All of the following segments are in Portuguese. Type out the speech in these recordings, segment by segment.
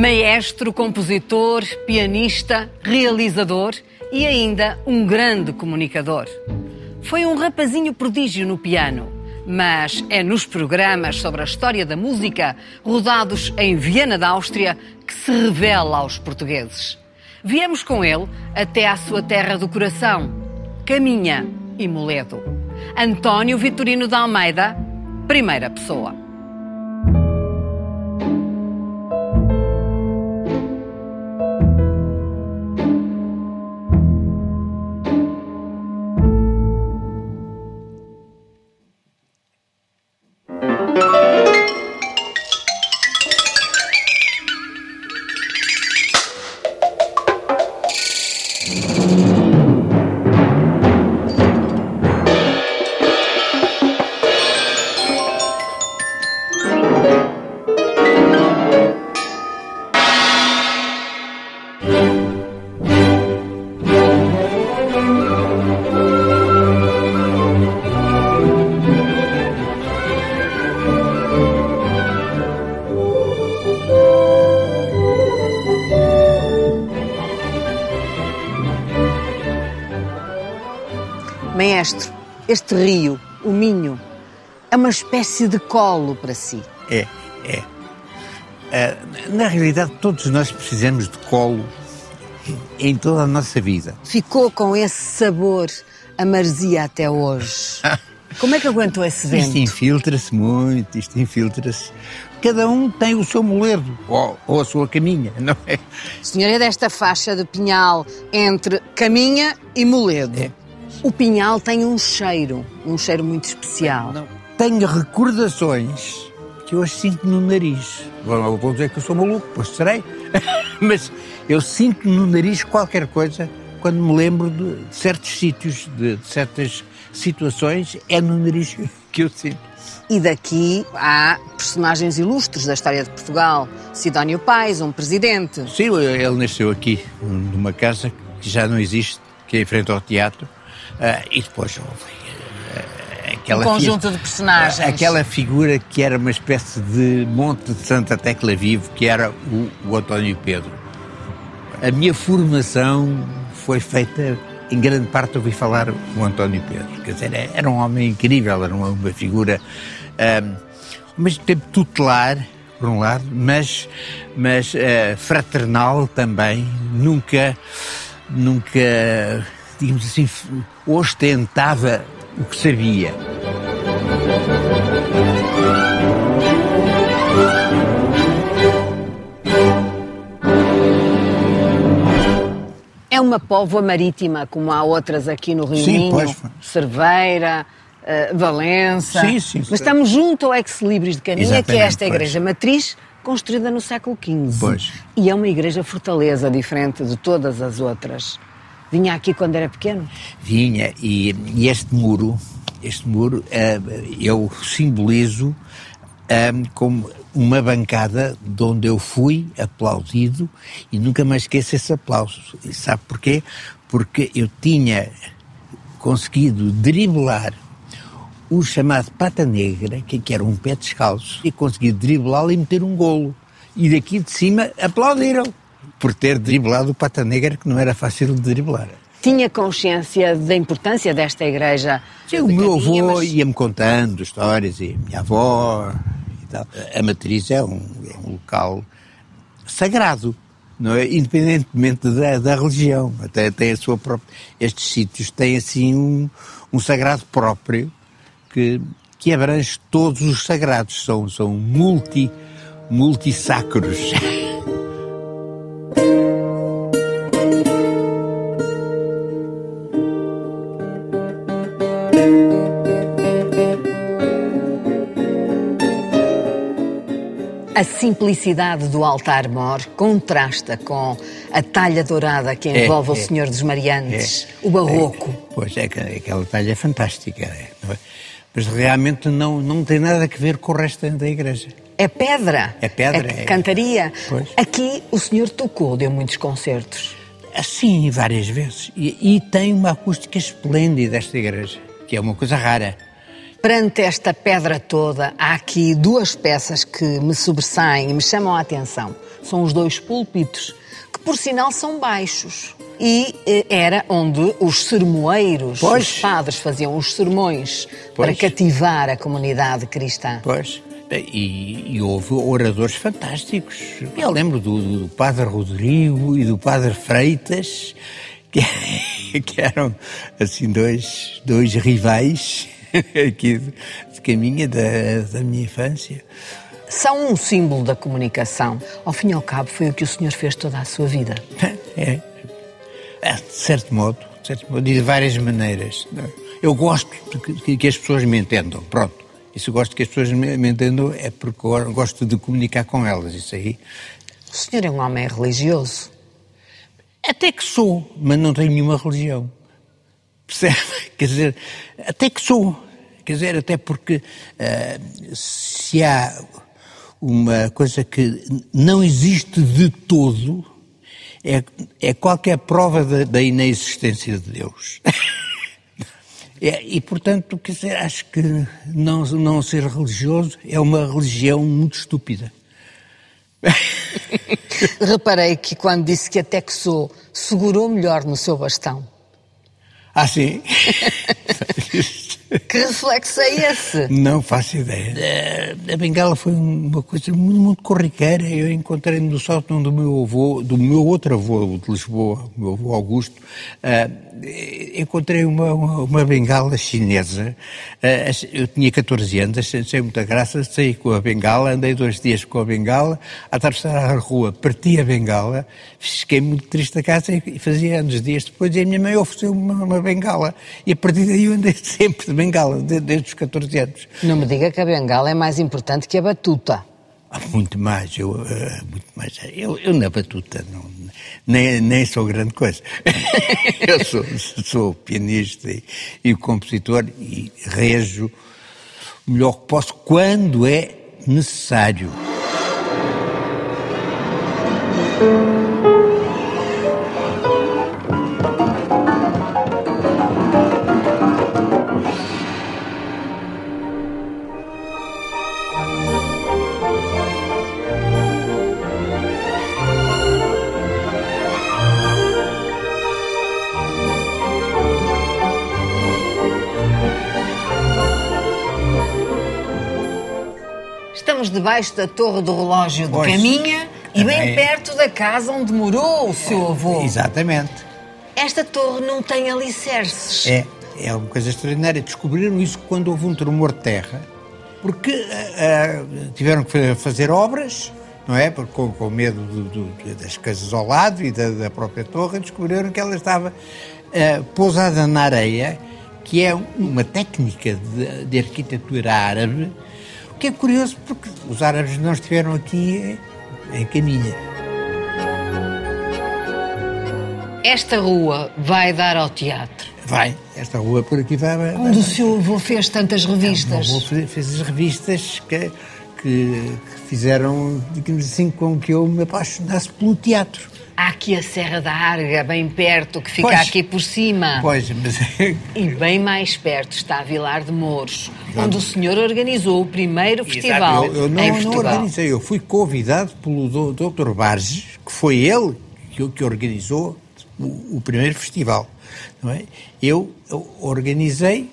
Maestro, compositor, pianista, realizador e ainda um grande comunicador. Foi um rapazinho prodígio no piano, mas é nos programas sobre a história da música, rodados em Viena da Áustria, que se revela aos portugueses. Viemos com ele até à sua terra do coração, Caminha e Moledo. António Vitorino da Almeida, primeira pessoa. Maestro, este rio, o Minho, é uma espécie de colo para si. É, é. Uh, na realidade, todos nós precisamos de colo em toda a nossa vida. Ficou com esse sabor a marzia até hoje. Como é que aguentou esse vento? Isto infiltra-se muito, isto infiltra-se. Cada um tem o seu moledo, ou, ou, a sua caminha, não é? O senhor é desta faixa de pinhal entre caminha e moledo. É. O pinhal tem um cheiro, um cheiro muito especial. Não. Tenho recordações que eu as sinto no nariz. Não vou dizer que eu sou maluco, pois serei. Mas eu sinto no nariz qualquer coisa quando me lembro de, de certos sítios, de, de certas situações, é no nariz que eu sinto. E daqui há personagens ilustres da história de Portugal. Sidónio Pais, um presidente. Sim, ele nasceu aqui, numa casa que já não existe, que é em frente ao teatro. Uh, e depois houve uh, aquela. Um conjunto de personagens. Aquela figura que era uma espécie de monte de Santa Tecla Vivo, que era o, o António Pedro. A minha formação foi feita em grande parte ouvi falar o António Pedro. Quer dizer, era um homem incrível, era uma, uma figura um, ao mesmo tempo tutelar, por um lado, mas, mas uh, fraternal também. Nunca, nunca digamos assim, ostentava o que sabia. É uma póvoa marítima, como há outras aqui no Rio sim, Minho, pois. Cerveira, uh, Valença. Sim, sim, Mas estamos junto ao Ex-Libris de Caminha, que é esta pois. igreja matriz, construída no século XV. Pois. E é uma igreja fortaleza, diferente de todas as outras. Vinha aqui quando era pequeno? Vinha, e, e este muro, este muro, uh, eu simbolizo um, como uma bancada de onde eu fui aplaudido e nunca mais esqueço esse aplauso. E sabe porquê? Porque eu tinha conseguido driblar o chamado pata negra, que, que era um pé descalço, e consegui driblá-lo e meter um golo. E daqui de cima aplaudiram por ter driblado o pata negra, que não era fácil de driblar. Tinha consciência da importância desta igreja? Sim, o meu avô mas... ia-me contando histórias, e a minha avó e tal. A matriz é um, é um local sagrado, não é? Independentemente da, da religião. Até tem a sua própria... Estes sítios têm, assim, um, um sagrado próprio que, que abrange todos os sagrados. São, são multi, multissacros. A simplicidade do altar-mor contrasta com a talha dourada que envolve É, o é. Senhor dos Mariantes, o barroco. Pois é, que- aquela talha é fantástica. é, não é? Mas realmente não, não tem nada a ver com o resto da igreja. É pedra. É pedra, É é. cantaria. Pois. Aqui o senhor tocou, deu muitos concertos. Assim, várias vezes. E, e tem uma acústica esplêndida esta igreja, que é uma coisa rara. Perante esta pedra toda, há aqui duas peças que me sobressaem e me chamam a atenção. São os dois púlpitos, que por sinal são baixos. E eh, era onde os sermoeiros, Pois. os padres faziam os sermões Pois. para cativar a comunidade cristã. Pois. E, e houve oradores fantásticos. Eu lembro do, do Padre Rodrigo e do Padre Freitas, que, que eram assim dois, dois rivais aqui de, caminha da, da minha infância. São um símbolo da comunicação. Ao fim e ao cabo, foi o que o senhor fez toda a sua vida. É. É, de certo modo, de certo modo, e de várias maneiras. Eu gosto que, que as pessoas me entendam, pronto. E se gosto que as pessoas me, entendam é porque gosto de comunicar com elas, isso aí. O senhor é um homem religioso. Até que sou, mas não tenho nenhuma religião. Percebe? Quer dizer, até que sou. Quer dizer, até porque ah, se há uma coisa que não existe de todo, é, é qualquer prova da, da inexistência de Deus. É, e, portanto, quer dizer, acho que não, não ser religioso é uma religião muito estúpida. Reparei que quando disse que até que sou, segurou melhor no seu bastão. Ah, sim? Que reflexo é esse? Não faço ideia. A, bengala foi uma coisa muito, muito corriqueira. Eu encontrei no sótão do meu avô, do meu outro avô de Lisboa, o meu avô Augusto, ah, encontrei uma, uma, uma bengala chinesa. Ah, eu tinha 14 anos, achei muita graça, saí com a bengala, andei dois dias com a bengala, a atravessar a rua, parti a bengala, fiquei muito triste da casa e fazia anos dias depois e a minha mãe ofereceu uma, uma bengala. E a partir daí eu andei sempre de bengala, de- desde os 14 anos. Não me diga que a bengala é mais importante que a batuta. Há muito mais, eu, eh, muito mais. Eu, eu na batuta não, nem, nem sou grande coisa. eu sou, sou pianista e, e compositor e rejo o melhor que posso quando é necessário. Debaixo da torre do relógio de Pois. Caminha e bem perto da casa onde morou o seu avô. Exatamente. Esta torre não tem alicerces. É, é uma coisa extraordinária. Descobriram isso quando houve um tremor de terra, porque ah, tiveram que fa- fazer obras, não é? Porque com, com medo do- do- das casas ao lado e da, da própria torre, descobriram que ela estava ah, pousada na areia, que é uma técnica de, de arquitetura árabe, que é curioso porque os árabes não estiveram aqui em caminha. Esta rua vai dar ao teatro. Vai, esta rua por aqui vai. vai- Onde o seu avô fez tantas O revistas. meu avô fez, fez as revistas que, que, que fizeram, digamos assim, com que eu me apaixonasse pelo teatro. Há aqui a Serra da Arga, bem perto, que fica Pois. aqui por cima. Pois, mas E bem mais perto está Vilar de Mouros, onde o senhor organizou o primeiro festival eu, eu não, em não Portugal. organizei, eu fui convidado pelo Dr. Barges, que foi ele que, que organizou o, o primeiro festival. Não é? eu, eu organizei,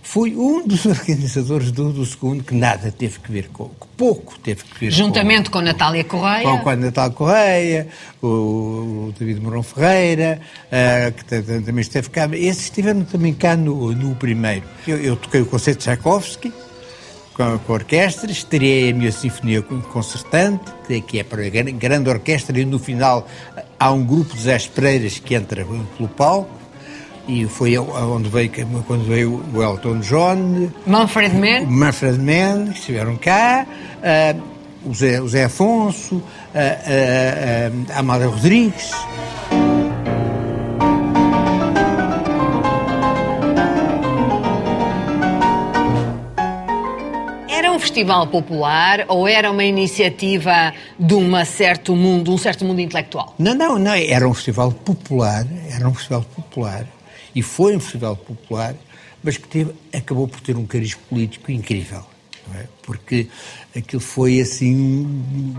fui um dos organizadores do, do segundo, que nada teve que ver com, que pouco teve que ver Juntamente com Natália Correia. com, com a Natal Correia, o, o David Mourão Ferreira, ah, que também esteve cá. Esses estiveram também cá no, no primeiro. Eu, eu toquei o concerto de Tchaikovsky com, com a orquestra, estreiei a minha sinfonia con- concertante, que, é para a gran- grande orquestra, e no final há um grupo de Zé Pereiras que entra pelo palco. E foi onde veio, quando veio o Elton John, Manfred Mann. Manfred Mann, que estiveram cá, ah, o, Zé, o Zé Afonso, ah, ah, ah, a Amália Rodrigues. Era um festival popular ou era uma iniciativa de uma certo mundo, um certo mundo intelectual? Não, não, não, era um festival popular, era um festival popular, e foi um festival popular, mas que teve, acabou por ter um cariz político incrível. É? Porque aquilo foi assim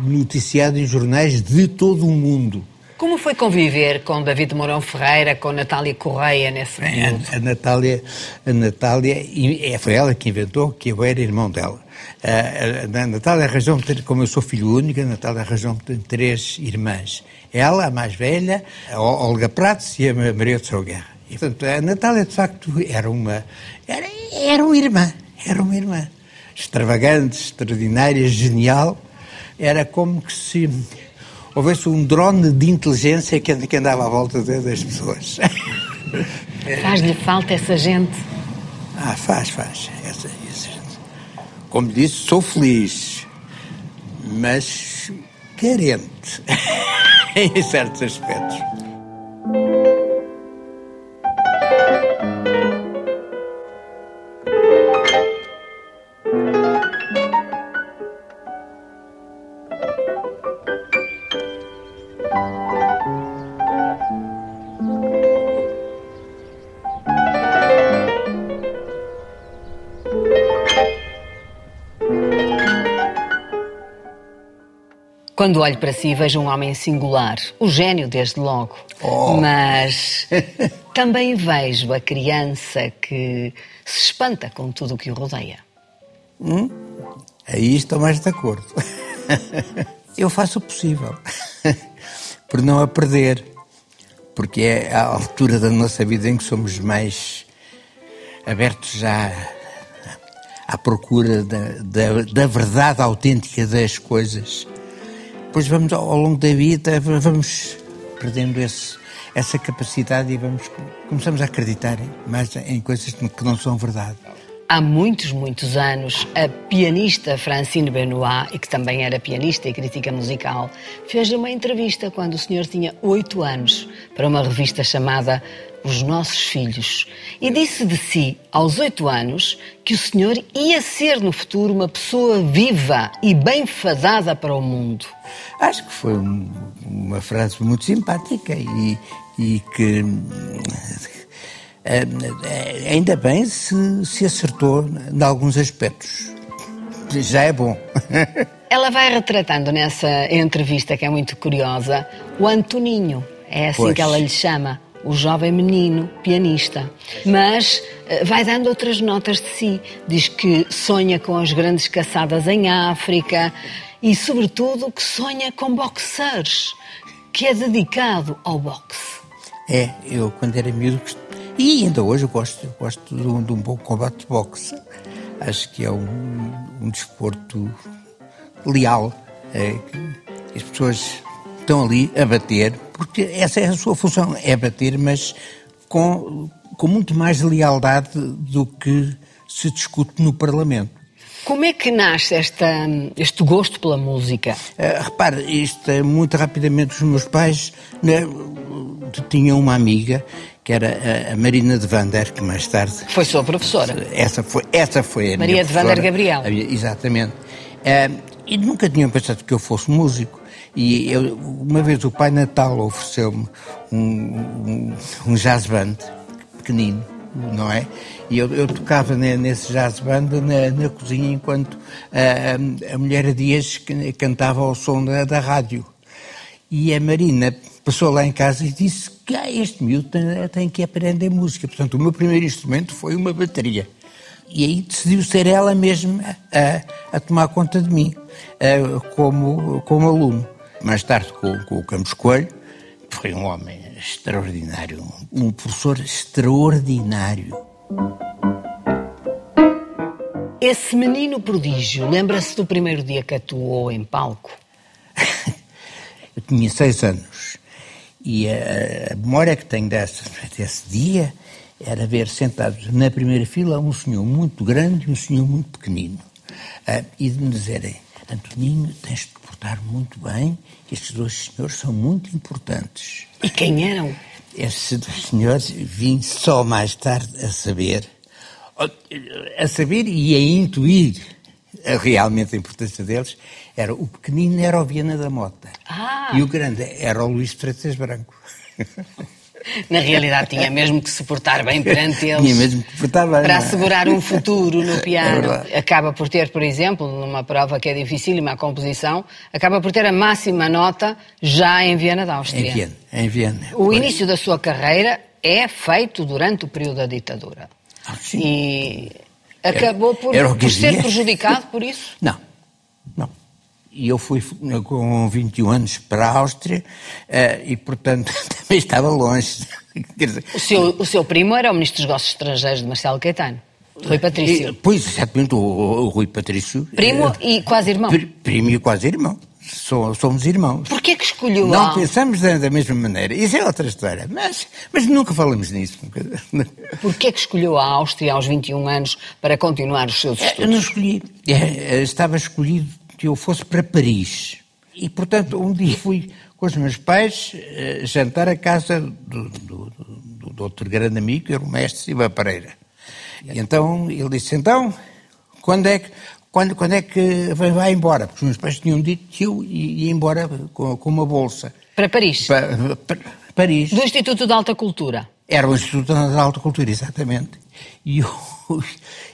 noticiado em jornais de todo o mundo. Como foi conviver com David Mourão Ferreira, com Natália Correia nesse período? A, a Natália, a Natália, é, foi ela que inventou que eu era irmão dela. A, a, a Natália como eu sou filho único, a Natália arranjou-me três irmãs. Ela, a mais velha, a Olga Pratos e a Maria de São Guerra. E, portanto, a Natália, de facto, era uma, era, era uma irmã, era uma irmã. Extravagante, extraordinária, genial. Era como que se houvesse um drone de inteligência que, que andava à volta das pessoas. Faz-lhe falta essa gente? Ah, faz, faz. Essa, essa gente. Como disse, sou feliz, mas carente em certos aspectos. Quando olho para si, vejo um homem singular, o gênio, desde logo. Oh. Mas também vejo a criança que se espanta com tudo o que o rodeia. Hum? Aí estou mais de acordo. Eu faço o possível por não a perder, porque é a altura da nossa vida em que somos mais abertos já à procura da, da, da verdade autêntica das coisas depois vamos, ao longo da vida, vamos perdendo esse, essa capacidade e vamos, começamos a acreditar mais em coisas que não são verdade. Há muitos, muitos anos, a pianista Francine Benoit, e que também era pianista e crítica musical, fez uma entrevista quando o senhor tinha oito anos para uma revista chamada os nossos filhos. E disse de si, aos oito anos, que o senhor ia ser no futuro uma pessoa viva e bem fadada para o mundo. Acho que foi um, uma frase muito simpática e, e que eh, ainda bem se, se acertou em alguns aspectos. Já é bom. Ela vai retratando nessa entrevista, que é muito curiosa, o Antoninho. É assim pois. que ela lhe chama o jovem menino pianista. Mas eh, vai dando outras notas de si. Diz que sonha com as grandes caçadas em África e, sobretudo, que sonha com boxers, que é dedicado ao boxe. É, eu quando era miúdo, e ainda hoje eu gosto, eu gosto de, um, de um bom combate de boxe. Acho que é um, um desporto leal. É, as pessoas estão ali a bater, porque essa é a sua função, é bater, mas com, com muito mais lealdade do que se discute no Parlamento. Como é que nasce esta, este gosto pela música? Uh, repare, isto é muito rapidamente os meus pais né, tinham uma amiga que era a Marina de Vander, que mais tarde foi sua professora. Essa foi, essa foi a Maria de Vander Gabriel. Exatamente. Uh, e nunca tinham pensado que eu fosse músico. E eu, uma vez o Pai Natal ofereceu-me um, um, um jazz band pequenino, não é? E eu, eu tocava nesse jazz band na, na cozinha enquanto a, a mulher Dias cantava ao som da, da rádio. E a Marina passou lá em casa e disse que ah, este miúdo tem, tem que aprender música. Portanto, o meu primeiro instrumento foi uma bateria. E aí decidiu ser ela mesma a, a tomar conta de mim, como, como aluno. Mais tarde, com, com o Campos Coelho, foi um homem extraordinário, um professor extraordinário. Esse menino prodígio, lembra-se do primeiro dia que atuou em palco? Eu tinha seis anos e a, a memória que tenho desse, desse dia era ver sentados na primeira fila um senhor muito grande e um senhor muito pequenino. Uh, e de me dizerem, Antoninho, tens de te portar muito bem, estes dois senhores são muito importantes. E quem eram? Estes dois senhores vim só mais tarde a saber, a saber e a intuir realmente a importância deles, era o pequenino era o Viana da Mota ah. e o grande era o Luís Freitas Branco. Na realidade, tinha mesmo que se portar bem perante eles. Tinha mesmo que portar bem. Para é? assegurar um futuro no piano. É acaba por ter, por exemplo, numa prova que é dificílima, a composição, acaba por ter a máxima nota já em Viena da Áustria. Em Viena, em Viena. O pois. início da sua carreira é feito durante o período da ditadura. Ah, sim. E acabou por, por ser prejudicado por isso? Não. E eu fui com 21 anos para a Áustria uh, e, portanto, também estava longe. O, seu, o seu primo era o Ministro dos Negócios Estrangeiros de Marcelo Caetano. Rui Patrício. E, pois, exatamente, o, o, Rui Patrício. Primo uh, e quase irmão. Primo e quase irmão. Somos irmãos. Porquê que escolheu Não a... pensamos da, da, mesma maneira. Isso é outra história. Mas, mas nunca falamos nisso. Porquê que escolheu a Áustria aos 21 anos para continuar os seus estudos? Eu não escolhi. É, estava escolhido que eu fosse para Paris. E, portanto, um dia fui com os meus pais uh, jantar à casa do, do, do, do outro grande amigo, que era o mestre Silva Pereira. E então ele disse: Então, quando é que. Quando, quando é que vai embora? Porque os meus pais tinham dito que eu ia embora com, com uma bolsa. Para Paris? Para, para Paris. Do Instituto de Alta Cultura? Era o Instituto de Alta Cultura, exatamente. E, o,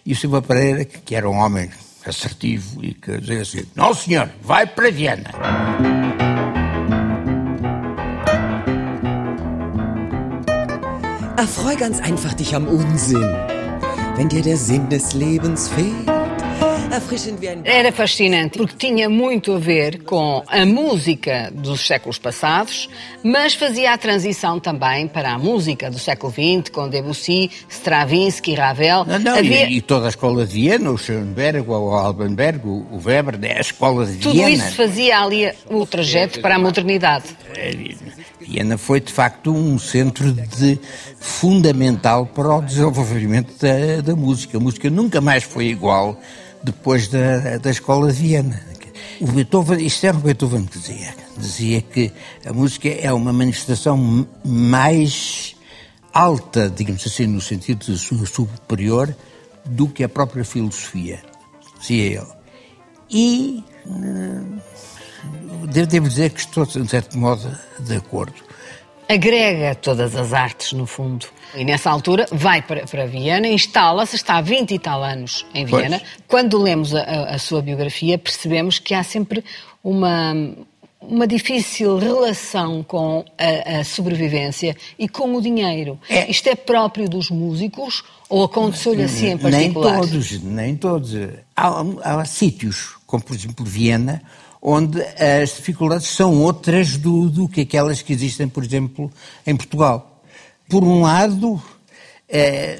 e o Silva Pereira, que era um homem assertivo e que dizia assim: Não, senhor, vai para Viena. Erfreu ganz einfach dich am Unsinn, wenn dir der Sinn des Lebens fehlt era fascinante porque tinha muito a ver com a música dos séculos passados, mas fazia a transição também para a música do século XX, com Debussy, Stravinsky, Ravel. Não, não, Havia... e, e, toda a escola de Viena, o Schoenberg, o Albenberg, o Weber, a escola de Tudo Viena. Tudo isso fazia ali o trajeto para a modernidade. Viena foi, de facto, um centro de, fundamental para o desenvolvimento da, da música. A música nunca mais foi igual depois da, da escola de Viena. O Beethoven, isto era o Beethoven que dizia, dizia que a música é uma manifestação mais alta, digamos assim, no sentido de superior, do que a própria filosofia, dizia ele. E eh, devo dizer que estou, de certo modo, de acordo. Agrega todas as artes, no fundo. E nessa altura vai para, para Viena, instala-se, está há 20 e tal anos em Viena. Pois. Quando lemos a, a, sua biografia, percebemos que há sempre uma, uma difícil relação com a, a sobrevivência e com o dinheiro. É. Isto é próprio dos músicos ou aconteceu-lhe assim em particular? Nem todos, nem todos. Há, há, há sítios, como por exemplo Viena, onde as dificuldades são outras do, do que aquelas que existem, por exemplo, em Portugal por um lado, é,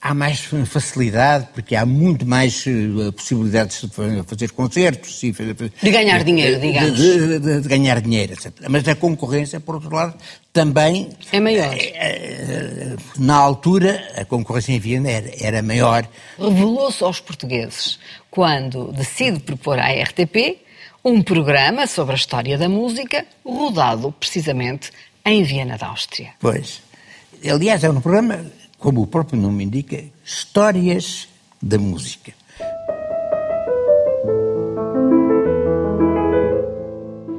há mais facilidade, porque há muito mais uh, possibilidades de fazer concertos. De ganhar dinheiro, digamos. De, de, de, ganhar dinheiro, etc. Mas a concorrência, por outro lado, também... É maior. Uh, na altura, a concorrência em Viena era, era maior. Revelou-se aos portugueses quando decide propor à RTP um programa sobre a história da música, rodado precisamente em Viena da Áustria. Pois. Aliás, é um programa, como o próprio nome indica, Histórias da Música.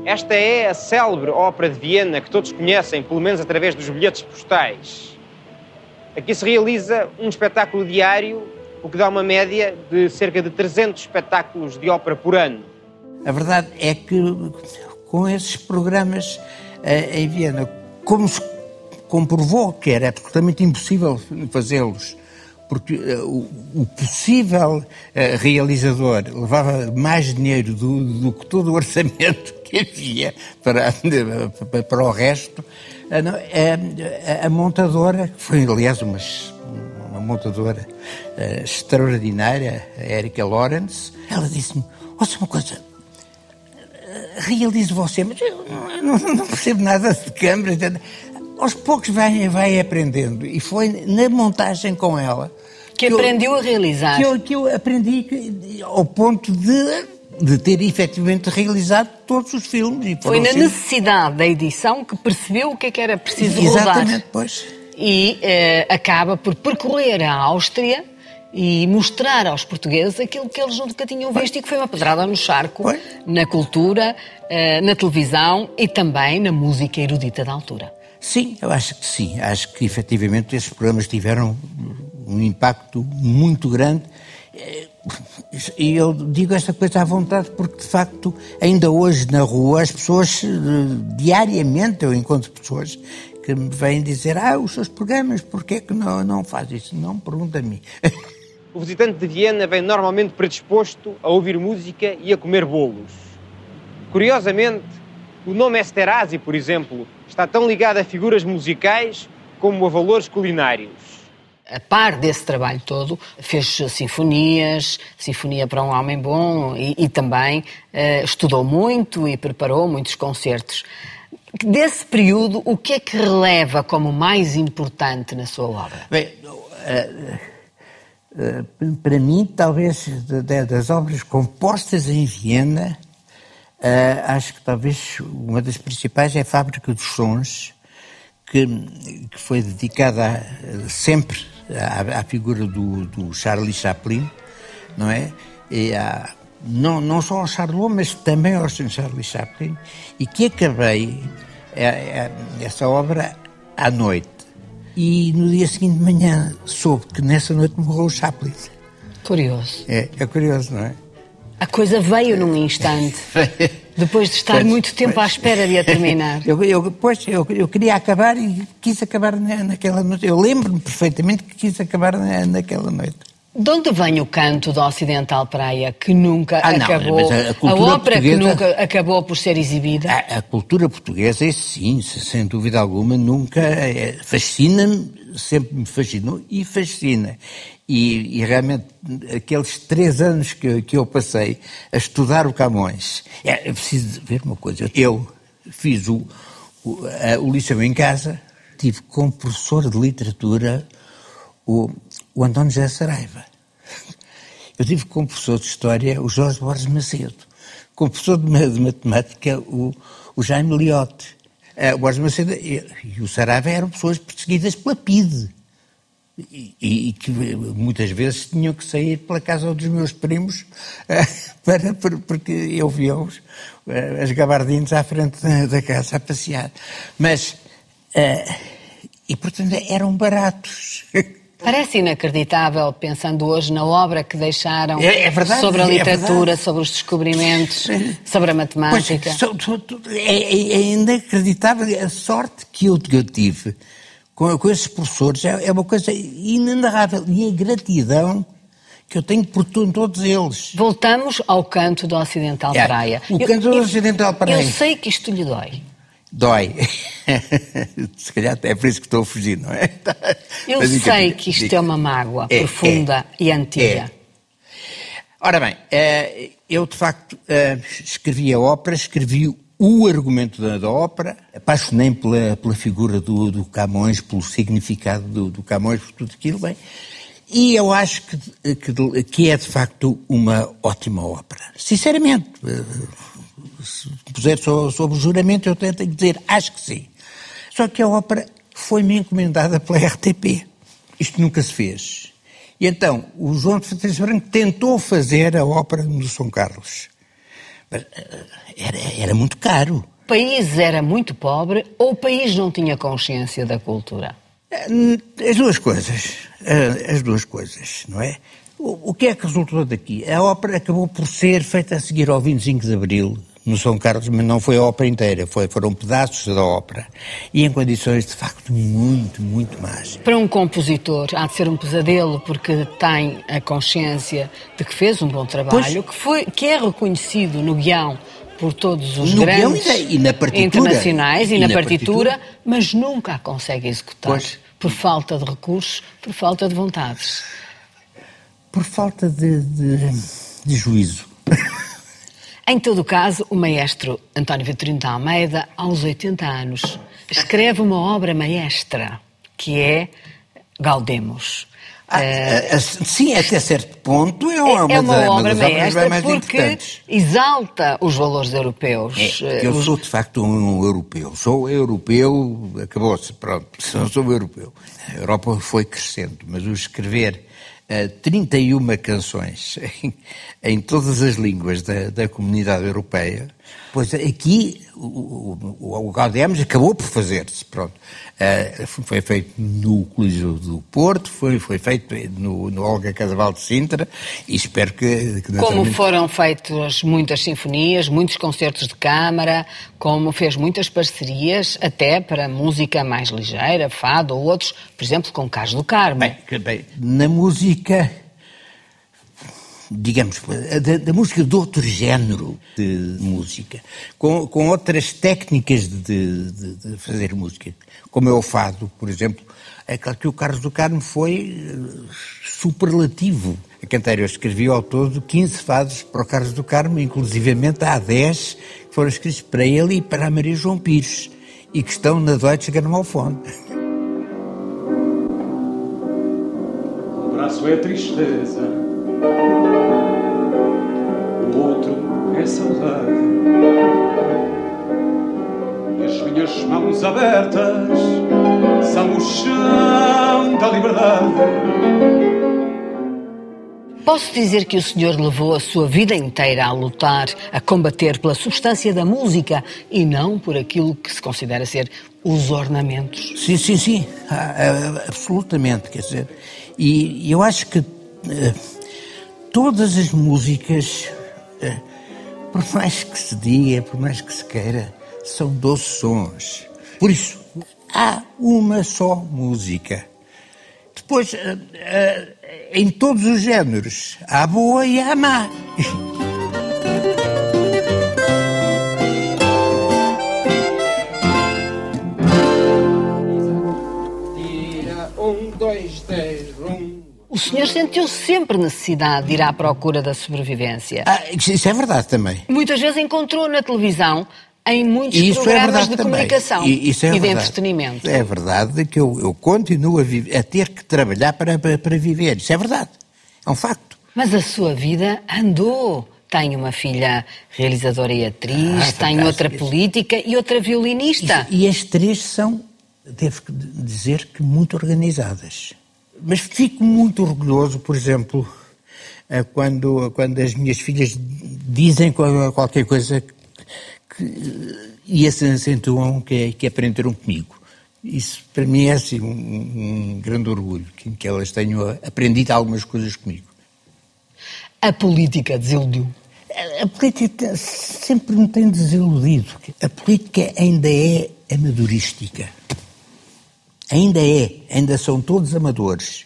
Esta é a célebre ópera de Viena que todos conhecem, pelo menos através dos bilhetes postais. Aqui se realiza um espetáculo diário, o que dá uma média de cerca de 300 espetáculos de ópera por ano. A verdade é que com esses programas eh, em Viena, como se comprovou que era absolutamente impossível fazê-los, porque uh, o, possível uh, realizador levava mais dinheiro do, do, que todo o orçamento que havia para, para o resto. A, montadora, que foi aliás uma, uma montadora extraordinária, a Erika Lawrence, ela disse-me: Ouça uma coisa, realize você, mas eu não, não percebo nada de câmara aos poucos vai, vai aprendendo. E foi na montagem com ela. Que, que aprendeu eu, a realizar. Que eu, que eu aprendi que, ao ponto de, de ter efetivamente realizado todos os filmes. foi na necessidade da edição que percebeu o que é que era preciso Exatamente, rodar. Exatamente, pois. E eh, acaba por percorrer a Áustria e mostrar aos portugueses aquilo que eles nunca tinham visto e que foi uma pedrada no charco na cultura, eh, na televisão e também na música erudita da altura. Sim, eu acho que sim. Acho que efetivamente esses programas tiveram um impacto muito grande. E eu digo esta coisa à vontade porque, de facto, ainda hoje na rua as pessoas, eh, diariamente eu encontro pessoas que me vêm dizer ah, os seus programas, porquê é que não, não faz isso? Não, pergunta a mim. O visitante de Viena vem normalmente predisposto a ouvir música e a comer bolos. Curiosamente, o nome Esterhazy, por exemplo, está tão ligado a figuras musicais como a valores culinários. A par desse trabalho todo, fez sinfonias, Sinfonia para um Homem Bom e, e também uh, estudou muito e preparou muitos concertos. Desse período, o que é que releva como mais importante na sua obra? Bem, uh eh, para mim, talvez das obras compostas em Viena, eh, acho que talvez uma das principais é a Fábrica dos Sons, que, que foi dedicada sempre à, à figura do, do, Charlie Chaplin, não é? E a, não, não só ao Charlot, mas também ao Charlie Chaplin, e que acabei essa obra à noite e no dia seguinte de manhã soube que nessa noite morreu o Chaplin. Curioso. É, é curioso, não é? A coisa veio num instante, depois de estar pois, muito tempo pois. à espera de a terminar. eu, eu, pois, eu, eu queria acabar e quis acabar naquela noite. Eu lembro-me perfeitamente que quis acabar naquela noite. De onde vem o canto da Ocidental Praia que nunca ah, acabou? Não, a, a, ópera que nunca acabou por ser exibida? A, a cultura portuguesa, sim, sem dúvida alguma, nunca. É, fascina-me, sempre me fascinou e fascina. E, e, realmente, aqueles três anos que, que eu passei a estudar o Camões, é, é preciso ver uma coisa. Eu fiz o, o, a, o liceu em casa, tive como professor de literatura o o António José Saraiva. Eu tive como professor de História o Jorge Borges Macedo, como professor de Matemática o, o Jaime Liotte. Uh, o Borges Macedo e, e, o Saraiva eram pessoas perseguidas pela PIDE e, e, que muitas vezes tinham que sair pela casa dos meus primos uh, para, porque eu via-os, uh, as gabardines à frente da, da, casa a passear. Mas, e portanto eram baratos. Parece inacreditável, pensando hoje na obra que deixaram é, é verdade, sobre a é literatura, é sobre os descobrimentos, sobre a matemática. Pois, é, é, é, inacreditável a sorte que eu, que eu tive com, com esses professores, é, é uma coisa inenarrável. E a gratidão que eu tenho por todos eles. Voltamos ao canto do Ocidental Praia. O canto do Ocidental Praia. Eu sei que isto lhe dói. Dói. Se calhar é por isso que estou a fugir, não é? Eu Mas, sei que isto é uma mágoa é, profunda é, e antiga. É. Ora bem, eh, eu de facto eh, escrevi a ópera, escrevi o argumento da, da ópera, apaixonei pela, pela figura do, do, Camões, pelo significado do, do, Camões, por tudo aquilo, bem, e eu acho que, que, que é de facto uma ótima ópera. Sinceramente, eh, se puser sobre o juramento, eu tenho que dizer, acho que sim. Só que a ópera foi-me encomendada pela RTP. Isto nunca se fez. E então, o João de Freitas Branco tentou fazer a ópera do São Carlos. Mas, eh, era, era muito caro. O país era muito pobre ou o país não tinha consciência da cultura? Eh, as duas coisas. Eh, as duas coisas, não é? O que é que resultou daqui? A ópera acabou por ser feita a seguir ao 25 de Abril no São Carlos, mas não foi a ópera inteira, foi, foram pedaços da ópera. E em condições, de facto, muito, muito más. Para um compositor, há de ser um pesadelo, porque tem a consciência de que fez um bom trabalho, que, foi, que é reconhecido no guião por todos os no grandes e, e internacionais e, e na, na partitura, partitura, mas nunca a consegue executar. Pois. Por falta de recursos, por falta de vontades. Por falta de, de, de juízo. Em todo o caso, o maestro António Vitorino da Almeida, aos 80 anos, escreve uma obra maestra, que é Gaudemos. Ah, uh, sim, até certo ponto é uma, é uma, uma obra maestra mais porque exalta os valores europeus. É, eu sou de facto um europeu. Sou europeu, acabou-se, pronto, sou, sou europeu. A Europa foi crescendo, mas o escrever 31 canções em, em, todas as línguas da, da comunidade europeia, Pois aqui o, o, o Gaudemos acabou por fazer-se, pronto. Uh, foi feito no Coliseu do Porto, foi, foi feito no, no Olga Casaval de Sintra e espero que... que como foram feitas muitas sinfonias, muitos concertos de câmara, como fez muitas parcerias, até para música mais ligeira, fado ou outros, por exemplo, com Carlos do Carmo. Bem, bem na música digamos, da, da, música de outro género de música, com, com outras técnicas de, de, de, fazer música, como é o fado, por exemplo. É que o Carlos do Carmo foi eh, superlativo a cantar. Eu escrevi ao todo 15 fados para o Carlos do Carmo, inclusivamente há 10 que foram escritos para ele e para a Maria João Pires, e que estão na Deutsche Grammophon. O braço é tristeza o é saudade. E as minhas mãos abertas são o chão da liberdade. Posso dizer que o senhor levou a sua vida inteira a lutar, a combater pela substância da música e não por aquilo que se considera ser os ornamentos? Sim, sim, sim, ah, ah, absolutamente, quer dizer, e eu acho que eh, todas as músicas, eh, por mais que se diga, por mais que se queira, são doze sons. Por isso, há uma só música. Depois, eh, eh, em todos os géneros, há boa e há má. dois, um. O senhor sentiu sempre necessidade de ir à procura da sobrevivência. Ah, isso é verdade também. Muitas vezes encontrou na televisão em muitos isso é programas é de também. comunicação e, é e de entretenimento. É verdade que eu, eu continuo a, viver, a, ter que trabalhar para, para, para viver. Isso é verdade. É um facto. Mas a sua vida andou. Tem uma filha realizadora e atriz, ah, tem outra política e outra violinista. E, e as três são, devo dizer que, muito organizadas. Mas fico muito orgulhoso, por exemplo, eh, quando, quando as minhas filhas dizem qualquer coisa que, e se acentuam que, que aprenderam comigo. Isso para mim é assim, um, um grande orgulho, que, que elas tenham aprendido algumas coisas comigo. A política desiludiu? A, a política sempre me tem desiludido. A política ainda é amadorística. Ainda é, ainda são todos amadores.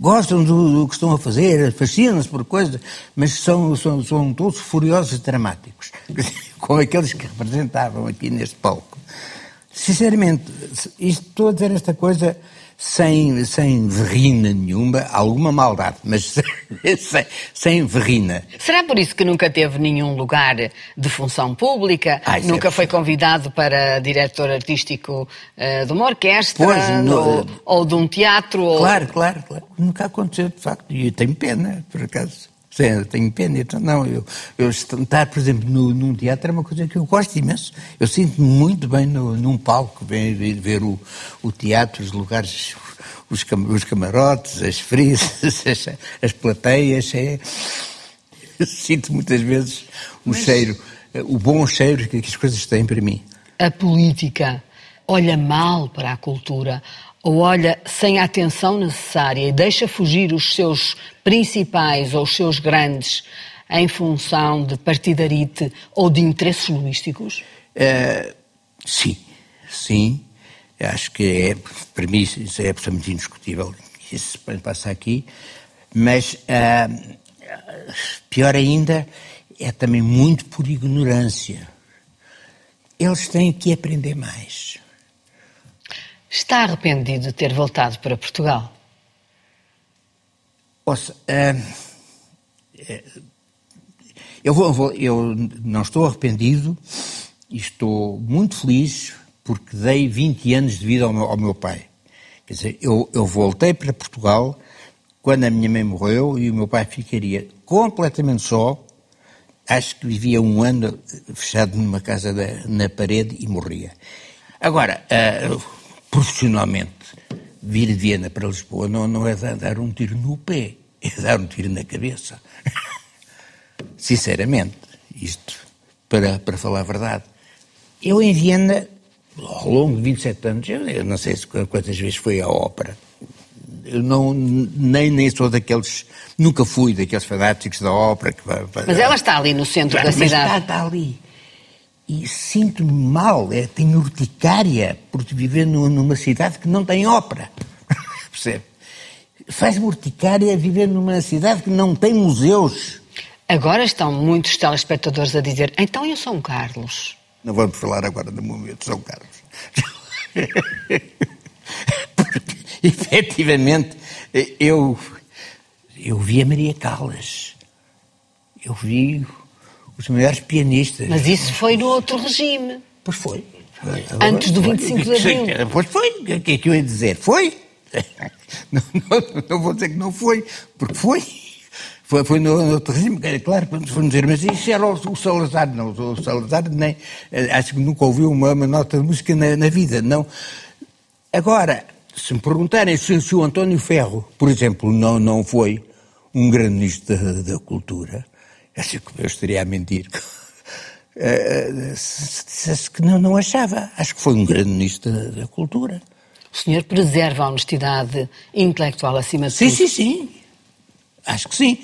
Gostam do, do que estão a fazer, fascinam-se por coisas, mas são, são, são todos furiosos e dramáticos, com aqueles que representavam aqui neste palco. Sinceramente, isto, estou a dizer esta coisa sem, sem verrina nenhuma, alguma maldade, mas sem, sem verrina. Será por isso que nunca teve nenhum lugar de função pública? Ah, é nunca foi convidado para diretor artístico uh, de uma orquestra pois, no, ou, ou, de um teatro? Claro, ou... claro, claro. Nunca aconteceu, de facto. E eu tenho pena, por acaso. Tenho pena. Então, não, eu, eu estar, por exemplo, no, num teatro é uma coisa que eu gosto imenso. Eu sinto-me muito bem no, num palco, ver, ver o, o teatro, os lugares, os camarotes, as frisas, as, as plateias. É, sinto muitas vezes o Mas... cheiro, o bom cheiro que as coisas têm para mim. A política olha mal para a cultura ou olha sem a atenção necessária e deixa fugir os seus principais ou os seus grandes em função de partidarite ou de interesses logísticos? Uh, sim, sim. Acho que é, para mim, isso é absolutamente indiscutível. Isso passa aqui. Mas, uh, pior ainda, é também muito por ignorância. Eles têm que aprender mais. Está arrependido de ter voltado para Portugal? Ouça, uh, eu, vou, eu não estou arrependido e estou muito feliz porque dei 20 anos de vida ao meu, ao meu pai. Quer dizer, eu, eu voltei para Portugal quando a minha mãe morreu e o meu pai ficaria completamente só. Acho que vivia um ano fechado numa casa da, na parede e morria. Agora, uh, profissionalmente, vir de Viena para Lisboa não, não é dar um tiro no pé, é dar um tiro na cabeça. Sinceramente, isto para, para falar a verdade. Eu em Viena, ao longo de 27 anos, eu, eu não sei se quantas vezes fui à ópera. Eu não, nem, nem sou daqueles, nunca fui daqueles fanáticos da ópera. Que, Mas ela está ali no centro da mas está, cidade. está ali. E sinto-me mal, é, tenho urticária por viver nu- numa cidade que não tem ópera. Percebe? Faz-me urticária viver numa cidade que não tem museus. Agora estão muitos telespectadores a dizer: então e o São Carlos? Não vamos falar agora do momento de São Carlos. Porque, efetivamente, eu, eu vi a Maria Callas. Eu vi os maiores pianistas. Mas isso foi no outro regime. Pois foi. Antes do 25 de Abril. Pois foi. O que é que eu ia dizer? Foi. Não, não- não vou dizer que não foi, porque foi. Foi, foi no, no outro regime, claro, vamos vamos dizer, mas isso era o, o Salazar, não, o Salazar nem, acho que nunca ouviu uma, uma nota de música na, na vida, não. Agora, se me perguntarem se, se o António Ferro, por exemplo, não, não foi um grande ministro da, da cultura, eu estaria a mentir. Eh, se se dissesse que não, não achava. Acho que foi um grande ministro da, da cultura. O senhor preserva a honestidade intelectual acima de Sim, tudo. sim, sim. Acho que sim.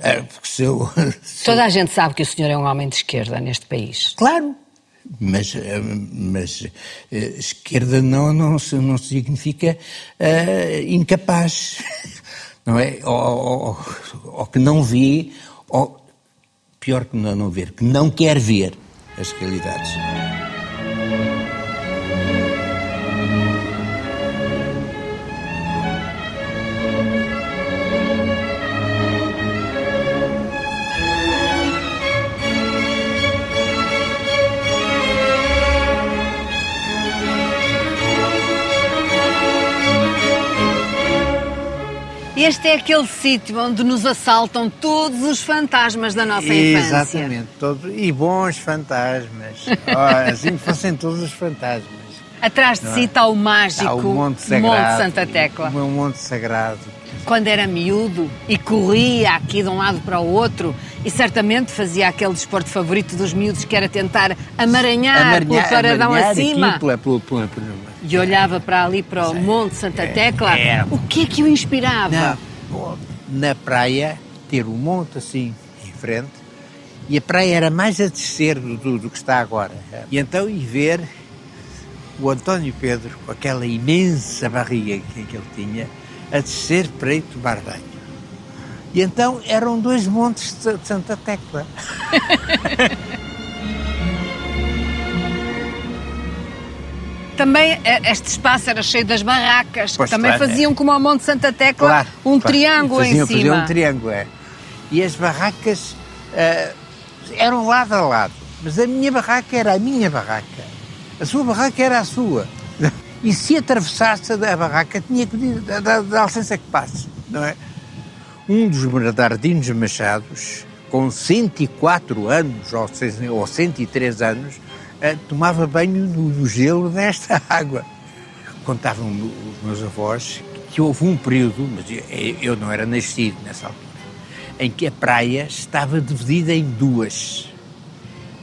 Eh, porque se eu. se- Toda a gente sabe que o senhor é um homem de esquerda neste país. Claro. Mas, eh, mas eh, esquerda não, não, não significa eh, incapaz, não é? Ou, ou- ou que não vê, ou pior que não, ver, que não quer ver as realidades. Este é aquele sítio onde nos assaltam todos os fantasmas da nossa infância. Exatamente, todos, e bons fantasmas. Oh, assim fossem todos os fantasmas. Atrás de si está o mágico Há o Monte Sagrado. Santa Tecla. O Monte Sagrado. Quando era miúdo e corria aqui de um lado para o outro e certamente fazia aquele desporto favorito dos miúdos que era tentar amaranhar, pelo paradão amaranhar acima. aqui pela- pela- pela- pela- E olhava para ali, para o Monte Santa Tecla. é. O que é que o inspirava? Não, na praia, ter um monte assim em frente, e a praia era mais a descer do, do- do que está agora. E então, e ver o António Pedro, com aquela imensa barriga que, que ele tinha, a descer para ir tomar banho. E então eram dois montes de Santa Tecla. Também eh, este espaço era cheio das barracas, Pois, que também claro, é. faziam como ao Monte Santa Tecla Claro, um claro. triângulo faziam, em cima. Faziam um triângulo, é. E as barracas ah, eram lado a lado. Mas a minha barraca era a minha barraca. A sua barraca era a sua. E se atravessasse a barraca, tinha que pedir, dá licença que passe, não é? Um dos Bernardinos Machados, com 104 anos, ou, se- ou 103 anos, ah, tomava banho no, gelo desta água. Contavam os meus avós que houve um período, mas eu não era nascido nessa altura, em que a praia estava dividida em duas.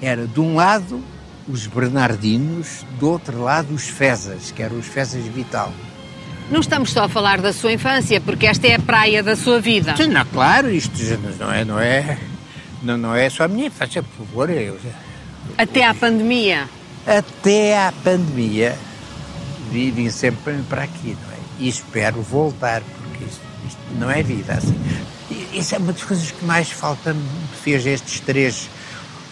Era de um lado os Bernardinos, do outro lado os Fezas, que eram os Fezas Vital. Não estamos só a falar da sua infância, porque esta é a praia da sua vida. Sim, não, claro, isto não é, não é, não, não é só a minha infância, por favor. Eu, Até à pandemia. até à pandemia vivem sempre para aqui, não é? E espero voltar, porque isto, isto não é vida assim. E Isso é uma das coisas que mais falta me fez estes três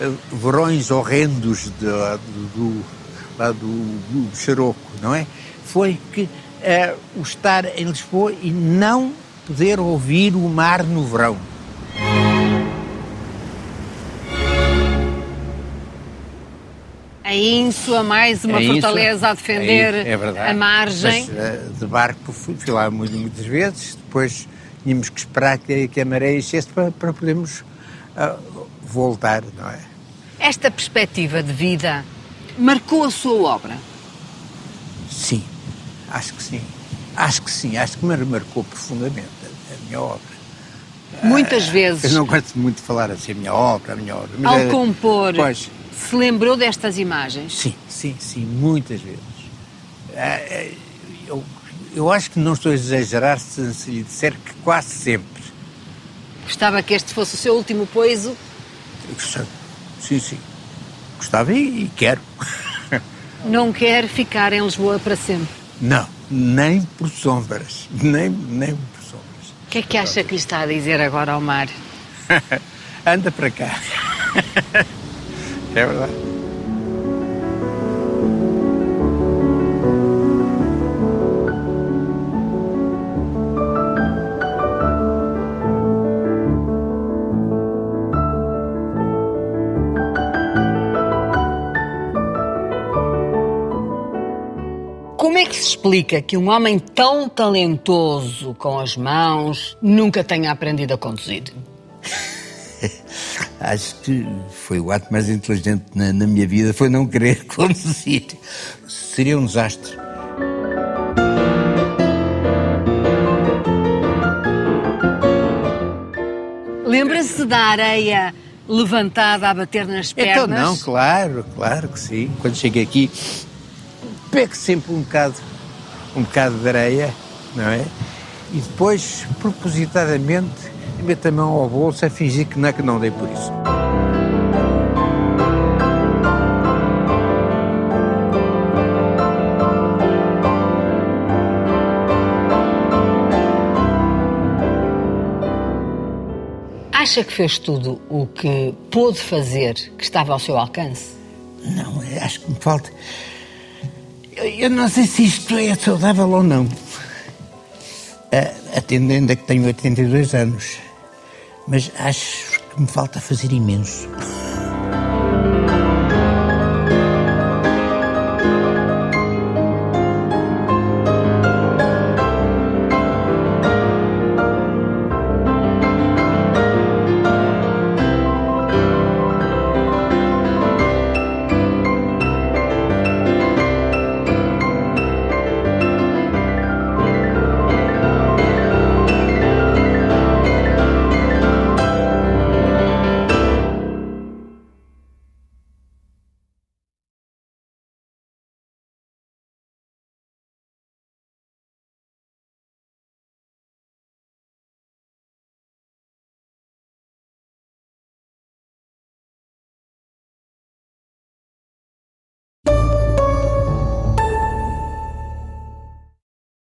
eh, verões horrendos de- do, do, lá do, do Xaroco, não é? Foi que eh, o estar em Lisboa e não poder ouvir o mar no verão. A ínsua, mais uma É fortaleza a defender é, é verdade. a margem. Mas, eh, de barco fui, fui lá muitas vezes, depois tínhamos que esperar que, que a maré enchesse para, para podermos ah, voltar, não é? Esta perspectiva de vida marcou a sua obra. Sim, acho que sim. Acho que sim, acho que me marcou profundamente a, a minha obra. Muitas Eu vezes, não gosto muito de falar assim, a minha obra, a minha obra. mas ao é- compor Pois, Se lembrou destas imagens? Sim, sim, sim, muitas vezes. Ah, ah, Eu, eu acho que não estou a exagerar se, se lhe disser que quase sempre. Gostava que este fosse o seu último poiso? Sim, sim. Gostava e, e quero. Não quer ficar em Lisboa para sempre. Não, nem por sombras. Nem, nem por sombras. O que é que acha que lhe está a dizer agora ao mar? Anda para cá. É verdade. Explica que um homem tão talentoso com as mãos nunca tenha aprendido a conduzir? Acho que foi o ato mais inteligente na, na minha vida, foi não querer conduzir. Seria um desastre. Lembra-se da areia levantada a bater nas pernas? Então não, claro, claro que sim. Quando cheguei aqui, pego sempre um bocado, um bocado de areia, não é? E depois, propositadamente, meto a mão ao bolso a fingir que não é que não dei por isso. Acha que fez tudo o que pôde fazer que estava ao seu alcance? Não, eu acho que me falta. Eu, não sei se isto é saudável ou não. Atendendo a que tenho 82 anos. Mas acho que me falta fazer imenso.